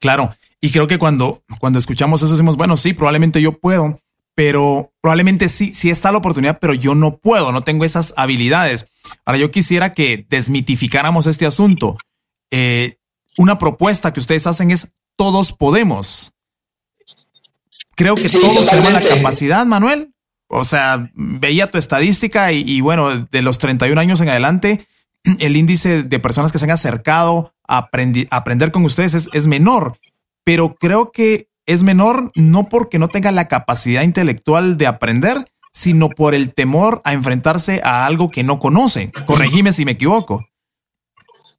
Claro. Y creo que cuando, cuando escuchamos eso decimos, bueno, sí, probablemente yo puedo, pero probablemente sí, sí está la oportunidad, pero yo no puedo, no tengo esas habilidades. Ahora yo quisiera que desmitificáramos este asunto. Eh, una propuesta que ustedes hacen es todos podemos. creo que todos tenemos la capacidad, Manuel. O sea, veía tu estadística y, bueno, de los 31 años en adelante, el índice de personas que se han acercado a, aprender con ustedes es, es menor. Pero creo que es menor no porque no tenga la capacidad intelectual de aprender, sino por el temor a enfrentarse a algo que no conoce. Corregime si me equivoco.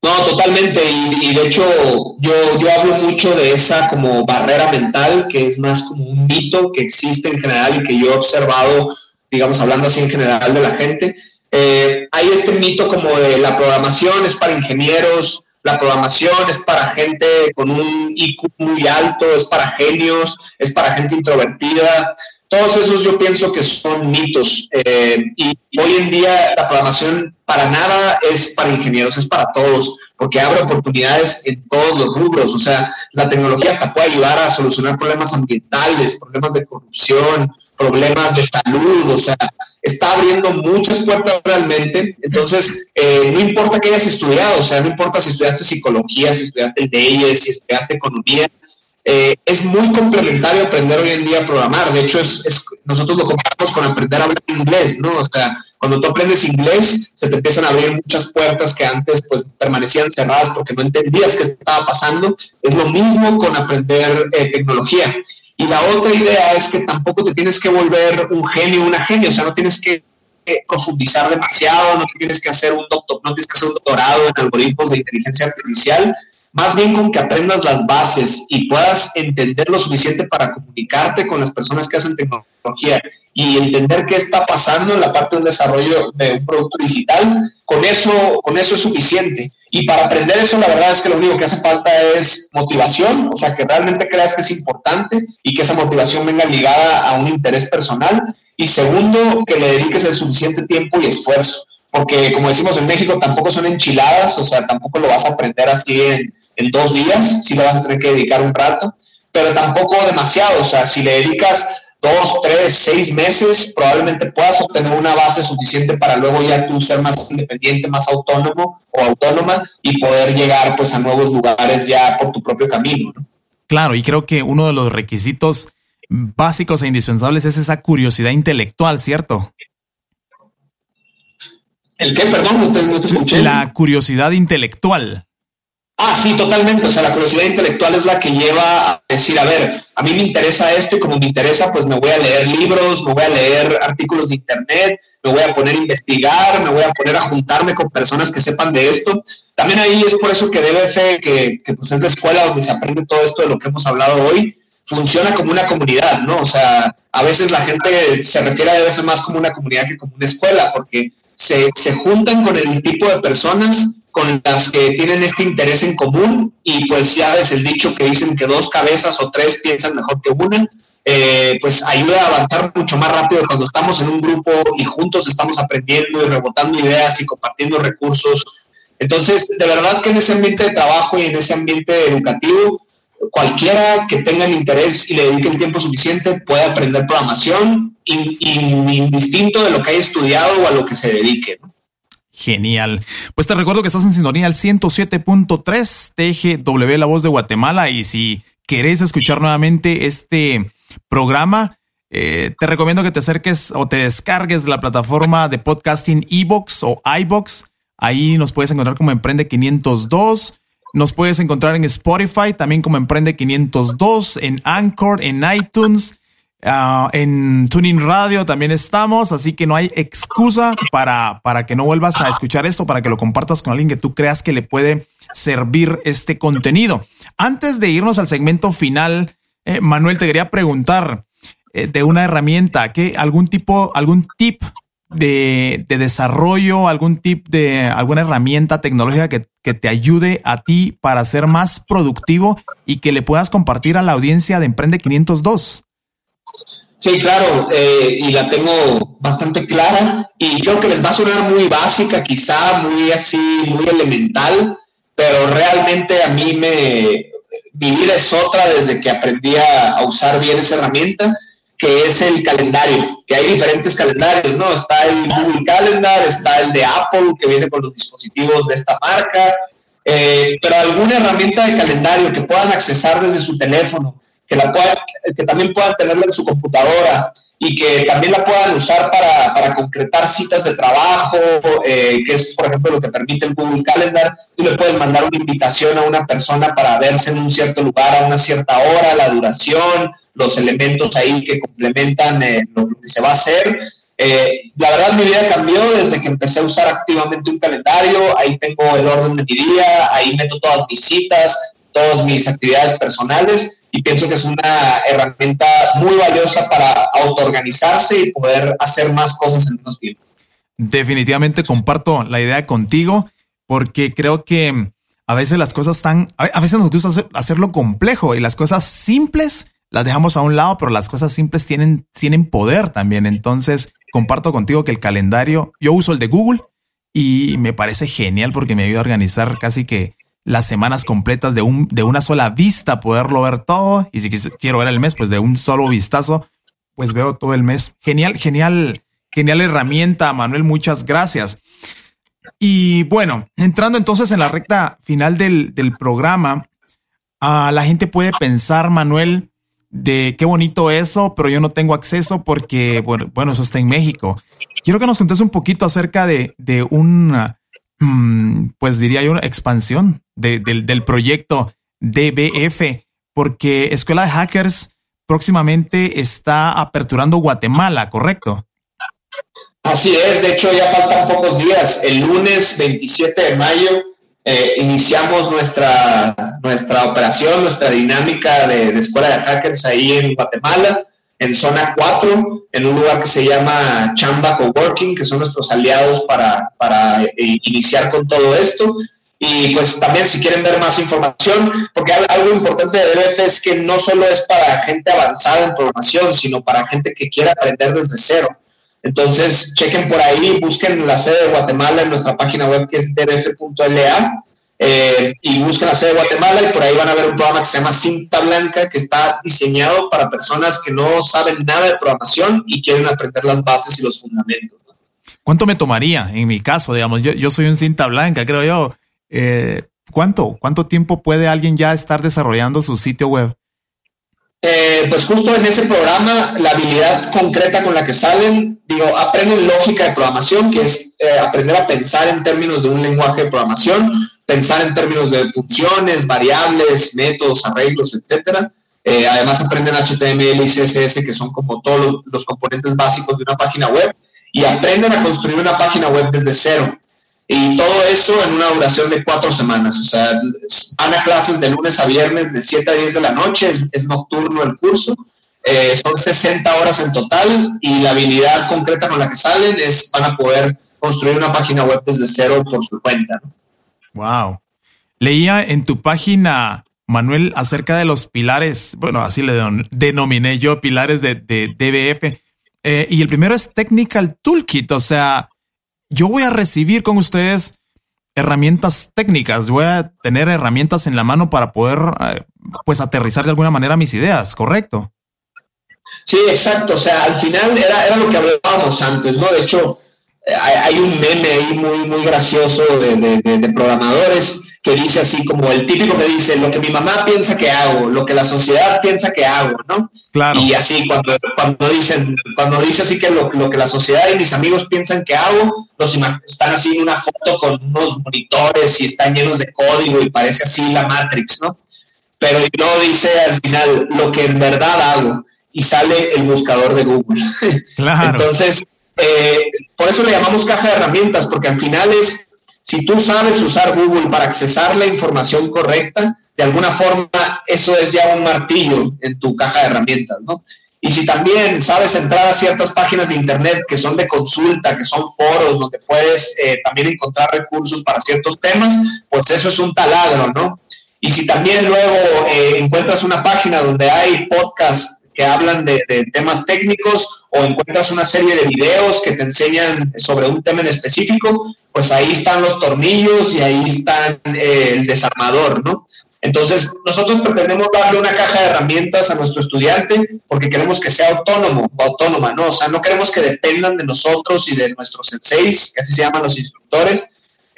No, totalmente. Y, de hecho, yo, yo hablo mucho de esa como barrera mental, que es más como un mito que existe en general y que yo he observado, digamos, hablando así en general de la gente. Eh, hay este mito como de la programación es para ingenieros, la programación es para gente con un IQ muy alto, es para genios, es para gente introvertida todos esos yo pienso que son mitos. Eh, y hoy en día la programación para nada es para ingenieros, es para todos, porque abre oportunidades en todos los rubros. O sea, la tecnología hasta puede ayudar a solucionar problemas ambientales, problemas de corrupción, problemas de salud. O sea, está abriendo muchas puertas realmente. Entonces, eh, no importa que hayas estudiado, o sea, no importa si estudiaste psicología, si estudiaste leyes, si estudiaste economía, eh, es muy complementario aprender hoy en día a programar. De hecho, es, nosotros lo comparamos con aprender a hablar inglés, ¿no? O sea, cuando tú aprendes inglés, se te empiezan a abrir muchas puertas que antes pues permanecían cerradas porque no entendías qué estaba pasando. Es lo mismo con aprender eh, tecnología. Y la otra idea es que tampoco te tienes que volver un genio, una genio, o sea, no tienes que profundizar demasiado, no tienes que hacer un doctor, no tienes que hacer un doctorado en algoritmos de inteligencia artificial, más bien con que aprendas las bases y puedas entender lo suficiente para comunicarte con las personas que hacen tecnología y entender qué está pasando en la parte del desarrollo de un producto digital, con eso, con eso es suficiente. Y para aprender eso, la verdad es que lo único que hace falta es motivación, o sea, que realmente creas que es importante y que esa motivación venga ligada a un interés personal. Y segundo, que le dediques el suficiente tiempo y esfuerzo porque como decimos en México, tampoco son enchiladas, o sea, tampoco lo vas a aprender así en, en dos días, sí le vas a tener que dedicar un rato, pero tampoco demasiado, o sea, si le dedicas dos, tres, seis meses, probablemente puedas obtener una base suficiente para luego ya tú ser más independiente, más autónomo o autónoma y poder llegar pues a nuevos lugares ya por tu propio camino. Claro, y creo que uno de los requisitos básicos e indispensables es esa curiosidad intelectual, ¿cierto? ¿El qué? Perdón, no te, no te escuché. La curiosidad intelectual. Ah, sí, totalmente. O sea, la curiosidad intelectual es la que lleva a decir, a ver, a mí me interesa esto y como me interesa, pues me voy a leer libros, me voy a leer artículos de internet, me voy a poner a investigar, me voy a poner a juntarme con personas que sepan de esto. También ahí es por eso que DBF, que, que pues es la escuela donde se aprende todo esto de lo que hemos hablado hoy, funciona como una comunidad, ¿no? O sea, a veces la gente se refiere a DBF más como una comunidad que como una escuela, porque se, se juntan con el tipo de personas con las que tienen este interés en común y pues ya es el dicho que dicen que dos cabezas o tres piensan mejor que una, eh, pues ayuda a avanzar mucho más rápido cuando estamos en un grupo y juntos estamos aprendiendo y rebotando ideas y compartiendo recursos. Entonces, de verdad que en ese ambiente de trabajo y en ese ambiente educativo, cualquiera que tenga el interés y le dedique el tiempo suficiente puede aprender programación indistinto de lo que haya estudiado o a lo que se dedique. Genial. Pues te recuerdo que estás en sintonía al 107.3 TGW La Voz de Guatemala y si querés escuchar nuevamente este programa, eh, te recomiendo que te acerques o te descargues la plataforma de podcasting Ebox o iBox. Ahí nos puedes encontrar como Emprende 502. Nos puedes encontrar en Spotify también como Emprende 502, en Anchor, en iTunes Ah, en Tuning Radio también estamos, así que no hay excusa para, para que no vuelvas a escuchar esto, para que lo compartas con alguien que tú creas que le puede servir este contenido. Antes de irnos al segmento final, eh, Manuel, te quería preguntar eh, de una herramienta, que algún tipo, algún tip de, de, desarrollo, algún tip de alguna herramienta tecnológica que, que te ayude a ti para ser más productivo y que le puedas compartir a la audiencia de Emprende 502. Sí, claro, eh, y la tengo bastante clara y creo que les va a sonar muy básica, quizá muy así, muy elemental, pero realmente a mí me, mi vida es otra desde que aprendí a, usar bien esa herramienta, que es el calendario, que hay diferentes calendarios, ¿no? Está el Google Calendar, está el de Apple, que viene con los dispositivos de esta marca, eh, pero alguna herramienta de calendario que puedan accesar desde su teléfono, que, la que también puedan tenerla en su computadora y que también la puedan usar para, para concretar citas de trabajo, eh, que es, por ejemplo, lo que permite el Google Calendar. Tú le puedes mandar una invitación a una persona para verse en un cierto lugar a una cierta hora, la duración, los elementos ahí que complementan eh, lo que se va a hacer. Eh, la verdad, mi vida cambió desde que empecé a usar activamente un calendario. Ahí tengo el orden de mi día, ahí meto todas mis citas, todas mis actividades personales y pienso que es una herramienta muy valiosa para autoorganizarse y poder hacer más cosas en menos tiempo. Definitivamente comparto la idea contigo porque creo que a veces las cosas están, a veces nos gusta hacerlo complejo y las cosas simples las dejamos a un lado, pero las cosas simples tienen, tienen poder también. Entonces, comparto contigo que el calendario, yo uso el de Google y me parece genial porque me ayuda a organizar casi que las semanas completas de, un, de una sola vista, poderlo ver todo. Y si quiero ver el mes, pues de un solo vistazo, pues veo todo el mes. Genial, genial, genial herramienta, Manuel. Muchas gracias. Y bueno, entrando entonces en la recta final del, del programa, uh, la gente puede pensar, Manuel, de qué bonito eso, pero yo no tengo acceso porque, bueno, eso está en México. Quiero que nos contes un poquito acerca de, de una, mm, pues diría yo, expansión del, del proyecto DBF, porque Escuela de Hackers próximamente está aperturando Guatemala, ¿correcto? Así es, de hecho ya faltan pocos días. El lunes 27 de mayo eh, iniciamos nuestra, nuestra operación, nuestra dinámica de, escuela de hackers ahí en Guatemala, en zona 4, en un lugar que se llama Chamba Coworking, que son nuestros aliados para, para eh, iniciar con todo esto. Y pues también si quieren ver más información, porque algo importante de DBF es que no solo es para gente avanzada en programación, sino para gente que quiera aprender desde cero. Entonces, chequen por ahí, busquen la sede de Guatemala en nuestra página web que es dbf.la eh, y busquen la sede de Guatemala y por ahí van a ver un programa que se llama Cinta Blanca que está diseñado para personas que no saben nada de programación y quieren aprender las bases y los fundamentos. ¿Cuánto me tomaría en mi caso? Digamos, yo, yo soy un cinta blanca, creo yo. Eh, ¿Cuánto? ¿Cuánto tiempo puede alguien ya estar desarrollando su sitio web? Eh, pues justo en ese programa, la habilidad concreta con la que salen, digo, aprenden lógica de programación, que es eh, aprender a pensar en términos de un lenguaje de programación, pensar en términos de funciones, variables, métodos, arreglos, etcétera. Eh, además aprenden HTML y CSS, que son como todos los, los componentes básicos de una página web, y aprenden a construir una página web desde cero. Y todo eso en una duración de cuatro semanas. O sea, van a clases de lunes a viernes de 7 a 10 de la noche, es, nocturno el curso. Eh, son 60 horas en total y la habilidad concreta con la que salen es van a poder construir una página web desde cero por su cuenta. Wow. Leía en tu página, Manuel, acerca de los pilares, bueno, así le denominé yo, pilares de, DBF. Eh, y el primero es Technical Toolkit, o sea, yo voy a recibir con ustedes herramientas técnicas, voy a tener herramientas en la mano para poder, eh, pues, aterrizar de alguna manera mis ideas, ¿correcto? Sí, exacto. O sea, al final era, era lo que hablábamos antes, ¿no? De hecho, eh, hay, un meme ahí muy, muy gracioso de, de programadores que dice así como el típico que dice lo que mi mamá piensa que hago, lo que la sociedad piensa que hago, ¿no? Claro. Y así cuando, cuando dicen, cuando dice así que lo, que la sociedad y mis amigos piensan que hago, los están así en una foto con unos monitores y están llenos de código y parece así la Matrix, ¿no? Pero no dice al final lo que en verdad hago y sale el buscador de Google. Claro. Entonces, eh, por eso le llamamos caja de herramientas, porque al final es si tú sabes usar Google para accesar la información correcta, de alguna forma eso es ya un martillo en tu caja de herramientas, ¿no? Y si también sabes entrar a ciertas páginas de Internet que son de consulta, que son foros donde puedes eh, también encontrar recursos para ciertos temas, pues eso es un taladro, ¿no? Y si también luego eh, encuentras una página donde hay podcasts que hablan de, temas técnicos o encuentras una serie de videos que te enseñan sobre un tema en específico, pues ahí están los tornillos y ahí está eh, el desarmador, ¿no? Entonces, nosotros pretendemos darle una caja de herramientas a nuestro estudiante porque queremos que sea autónomo o autónoma, ¿no? O sea, no queremos que dependan de nosotros y de nuestros senseis, que así se llaman los instructores,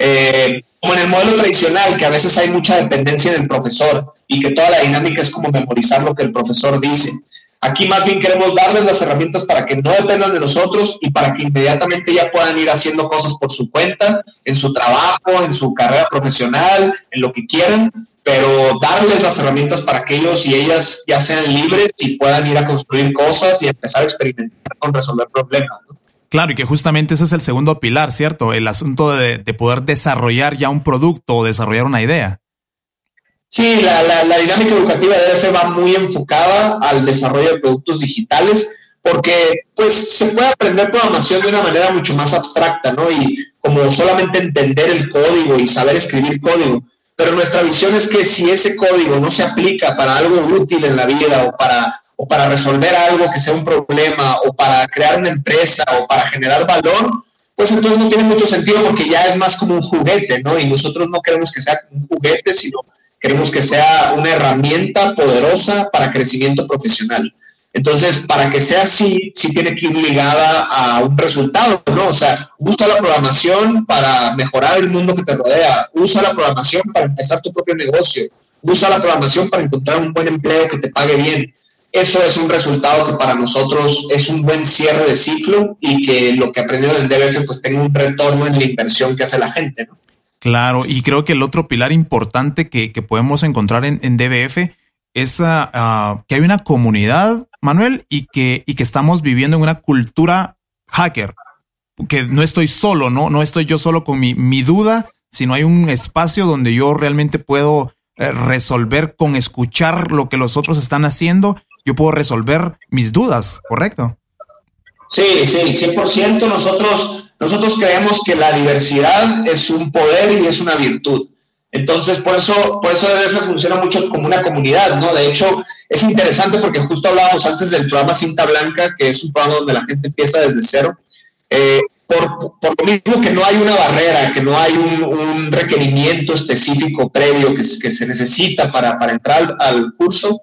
Eh, como en el modelo tradicional, que a veces hay mucha dependencia del profesor y que toda la dinámica es como memorizar lo que el profesor dice. Aquí más bien queremos darles las herramientas para que no dependan de nosotros y para que inmediatamente ya puedan ir haciendo cosas por su cuenta, en su trabajo, en su carrera profesional, en lo que quieran, pero darles las herramientas para que ellos y ellas ya sean libres y puedan ir a construir cosas y empezar a experimentar con resolver problemas. Claro, y que justamente ese es el segundo pilar, ¿cierto? El asunto de, de poder desarrollar ya un producto o desarrollar una idea. Sí, la, la, dinámica educativa de EDF va muy enfocada al desarrollo de productos digitales porque pues se puede aprender programación de una manera mucho más abstracta, ¿no? Y como solamente entender el código y saber escribir código. Pero nuestra visión es que si ese código no se aplica para algo útil en la vida o para, o para resolver algo que sea un problema o para crear una empresa o para generar valor, pues entonces no tiene mucho sentido porque ya es más como un juguete, ¿no? Y nosotros no queremos que sea un juguete, sino Queremos que sea una herramienta poderosa para crecimiento profesional. Entonces, para que sea así, sí tiene que ir ligada a un resultado, ¿no? O sea, usa la programación para mejorar el mundo que te rodea, usa la programación para empezar tu propio negocio, usa la programación para encontrar un buen empleo que te pague bien. Eso es un resultado que para nosotros es un buen cierre de ciclo y que lo que aprendió en DBF pues tenga un retorno en la inversión que hace la gente, ¿no? Claro, y creo que el otro pilar importante que, podemos encontrar en, DBF es ah, ah, que hay una comunidad, Manuel, y que, y que estamos viviendo en una cultura hacker. Que no estoy solo, ¿no? No estoy yo solo con mi, mi duda, sino hay un espacio donde yo realmente puedo eh, resolver con escuchar lo que los otros están haciendo, yo puedo resolver mis dudas, ¿correcto? Sí, sí, 100%. Nosotros, nosotros creemos que la diversidad es un poder y es una virtud. Entonces, por eso, por eso DF funciona mucho como una comunidad, ¿no? De hecho, es interesante porque justo hablábamos antes del programa Cinta Blanca, que es un programa donde la gente empieza desde cero. Eh, por, lo mismo que no hay una barrera, que no hay un, requerimiento específico previo que, se necesita para entrar al curso,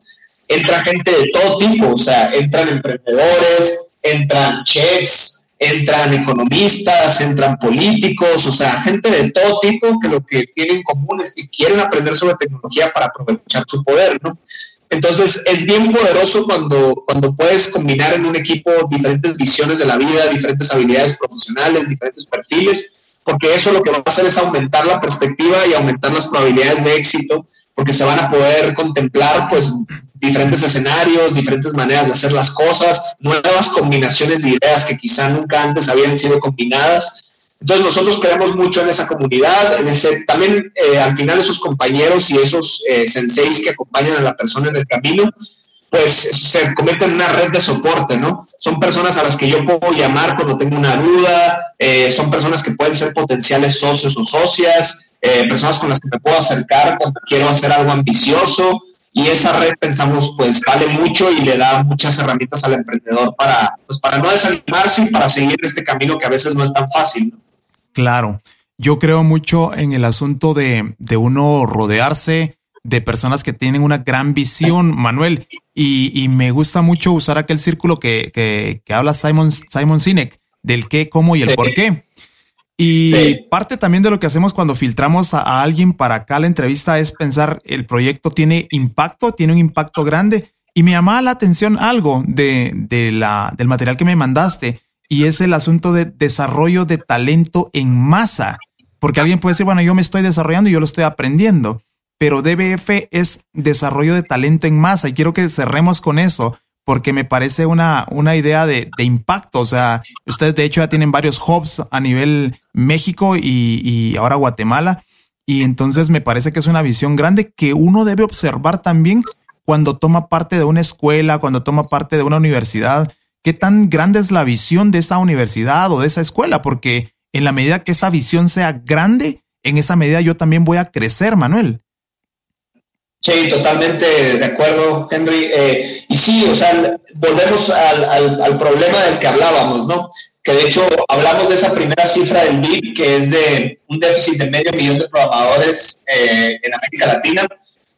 entra gente de todo tipo, o sea, entran emprendedores, entran chefs, entran economistas, entran políticos, o sea, gente de todo tipo que lo que tienen en común es que quieren aprender sobre tecnología para aprovechar su poder, ¿no? Entonces, es bien poderoso cuando, cuando puedes combinar en un equipo diferentes visiones de la vida, diferentes habilidades profesionales, diferentes perfiles, porque eso lo que va a hacer es aumentar la perspectiva y aumentar las probabilidades de éxito, porque se van a poder contemplar, pues, diferentes escenarios, diferentes maneras de hacer las cosas, nuevas combinaciones de ideas que quizá nunca antes habían sido combinadas. Entonces nosotros creemos mucho en esa comunidad, en ese, también eh, al final esos compañeros y esos eh, senseis que acompañan a la persona en el camino, pues se convierten en una red de soporte, ¿no? Son personas a las que yo puedo llamar cuando tengo una duda, eh, son personas que pueden ser potenciales socios o socias, personas con las que me puedo acercar cuando quiero hacer algo ambicioso, y esa red pensamos pues vale mucho y le da muchas herramientas al emprendedor para pues para no desanimarse y para seguir este camino que a veces no es tan fácil. Claro, yo creo mucho en el asunto de, de uno rodearse de personas que tienen una gran visión, Manuel, y, y me gusta mucho usar aquel círculo que, que, que habla Simon, Simon Sinek del qué, cómo y el por qué. Y parte también de lo que hacemos cuando filtramos a, alguien para acá la entrevista es pensar el proyecto tiene impacto, tiene un impacto grande. Y me llamaba la atención algo de, de la, del material que me mandaste y es el asunto de desarrollo de talento en masa. Porque alguien puede decir, bueno, yo me estoy desarrollando y yo lo estoy aprendiendo, pero DBF es desarrollo de talento en masa y quiero que cerremos con eso porque me parece una, una idea de, de, impacto. O sea, ustedes de hecho ya tienen varios hubs a nivel México y, y, ahora Guatemala. Y entonces me parece que es una visión grande que uno debe observar también cuando toma parte de una escuela, cuando toma parte de una universidad. ¿Qué tan grande es la visión de esa universidad o de esa escuela? Porque en la medida que esa visión sea grande, en esa medida yo también voy a crecer, Manuel. Sí, totalmente de acuerdo, Henry. Eh, y sí, o sea, volvemos al, al, problema del que hablábamos, ¿no? Que de hecho hablamos de esa primera cifra del BIP, que es de un déficit de medio millón de programadores eh, en América Latina,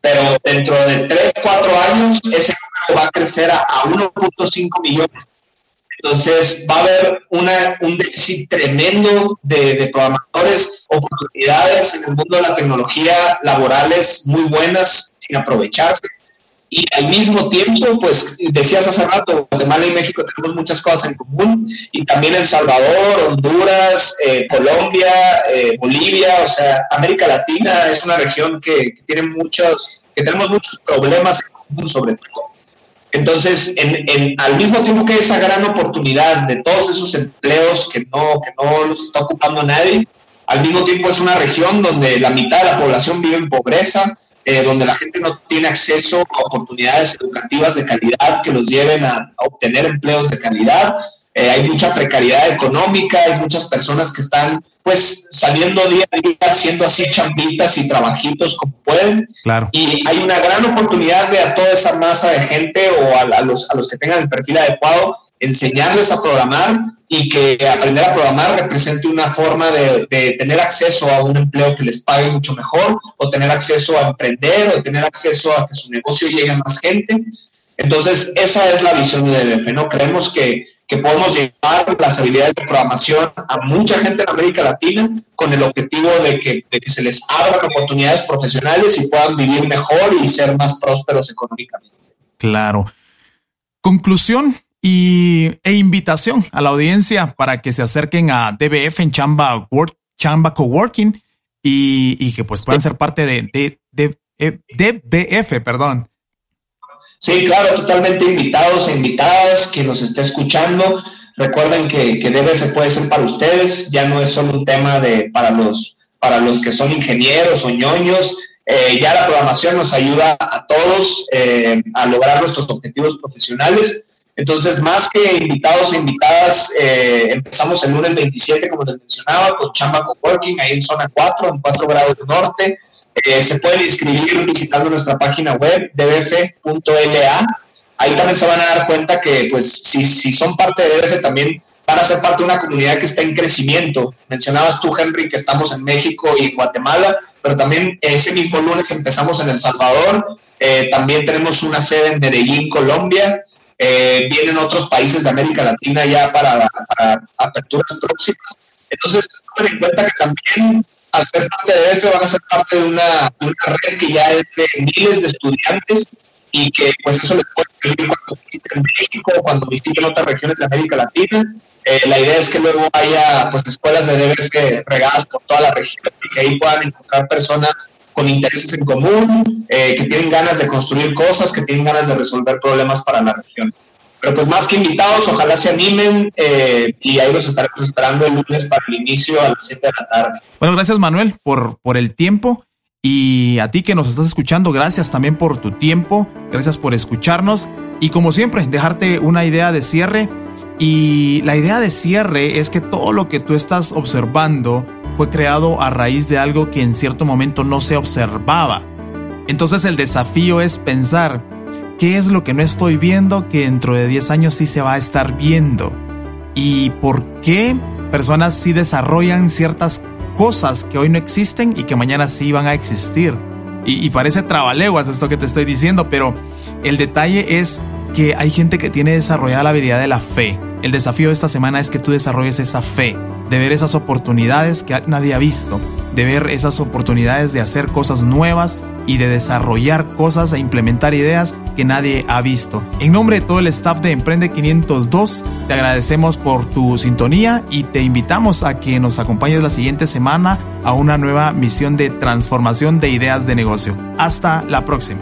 pero dentro de 3, 4 años ese número va a crecer a, a 1.5 millones. Entonces va a haber una, un déficit tremendo de, de, programadores, oportunidades en el mundo de la tecnología laborales muy buenas sin aprovecharse. Y al mismo tiempo, pues decías hace rato, Guatemala y México tenemos muchas cosas en común, y también El Salvador, Honduras, eh, Colombia, eh, Bolivia, o sea, América Latina es una región que, que, tiene muchos, que tenemos muchos problemas en común sobre todo. Entonces, en, al mismo tiempo que esa gran oportunidad de todos esos empleos que no, que no los está ocupando nadie, al mismo tiempo es una región donde la mitad de la población vive en pobreza, eh, donde la gente no tiene acceso a oportunidades educativas de calidad que los lleven a, obtener empleos de calidad. Eh, hay mucha precariedad económica, hay muchas personas que están pues saliendo día a día haciendo así chambitas y trabajitos como pueden. Claro. Y hay una gran oportunidad de a toda esa masa de gente o a, los, a los que tengan el perfil adecuado enseñarles a programar y que aprender a programar represente una forma de, tener acceso a un empleo que les pague mucho mejor, o tener acceso a emprender, o tener acceso a que su negocio llegue a más gente. Entonces, esa es la visión de DBF, ¿no? Creemos que, que podemos llevar las habilidades de programación a mucha gente en América Latina con el objetivo de que, de que se les abran oportunidades profesionales y puedan vivir mejor y ser más prósperos económicamente. Claro. Conclusión, y, e invitación a la audiencia para que se acerquen a DBF en Chamba, Work, Chamba Coworking y, y que pues puedan ser parte de, de, de, de DBF, perdón. Sí, claro, totalmente invitados e invitadas, que nos esté escuchando. Recuerden que, que DBF puede ser para ustedes, ya no es solo un tema de para los, para los que son ingenieros o ñoños, eh, ya la programación nos ayuda a todos eh, a lograr nuestros objetivos profesionales entonces, más que invitados e invitadas, eh, empezamos el lunes 27, como les mencionaba, con Chamba Coworking, ahí en zona 4, en 4 grados norte. Eh, se pueden inscribir visitando nuestra página web, dbf.la. Ahí también se van a dar cuenta que, pues, si, si son parte de DBF, también van a ser parte de una comunidad que está en crecimiento. Mencionabas tú, Henry, que estamos en México y Guatemala, pero también ese mismo lunes empezamos en El Salvador. Eh, también tenemos una sede en Medellín, Colombia. Eh, vienen otros países de América Latina ya para, aperturas próximas. Entonces, tomen en cuenta que también al ser parte de esto van a ser parte de una, red que ya es de miles de estudiantes y que pues eso les puede servir cuando visiten México o cuando visiten otras regiones de América Latina. Eh, la idea es que luego haya pues escuelas de DBF regadas por toda la región y que ahí puedan encontrar personas con intereses en común, eh, que tienen ganas de construir cosas, que tienen ganas de resolver problemas para la región. Pero pues más que invitados, ojalá se animen eh, y ahí los estaremos esperando el lunes para el inicio a las 7 de la tarde. Bueno, gracias Manuel por, por el tiempo y a ti que nos estás escuchando, gracias también por tu tiempo, gracias por escucharnos y como siempre, dejarte una idea de cierre. Y la idea de cierre es que todo lo que tú estás observando fue creado a raíz de algo que en cierto momento no se observaba. Entonces el desafío es pensar, ¿qué es lo que no estoy viendo que dentro de 10 años sí se va a estar viendo? ¿Y por qué personas sí desarrollan ciertas cosas que hoy no existen y que mañana sí van a existir? Y, y parece trabaleguas esto que te estoy diciendo, pero el detalle es que hay gente que tiene desarrollada la habilidad de la fe. El desafío de esta semana es que tú desarrolles esa fe de ver esas oportunidades que nadie ha visto, de ver esas oportunidades de hacer cosas nuevas y de desarrollar cosas e implementar ideas que nadie ha visto. En nombre de todo el staff de Emprende 502, te agradecemos por tu sintonía y te invitamos a que nos acompañes la siguiente semana a una nueva misión de transformación de ideas de negocio. Hasta la próxima.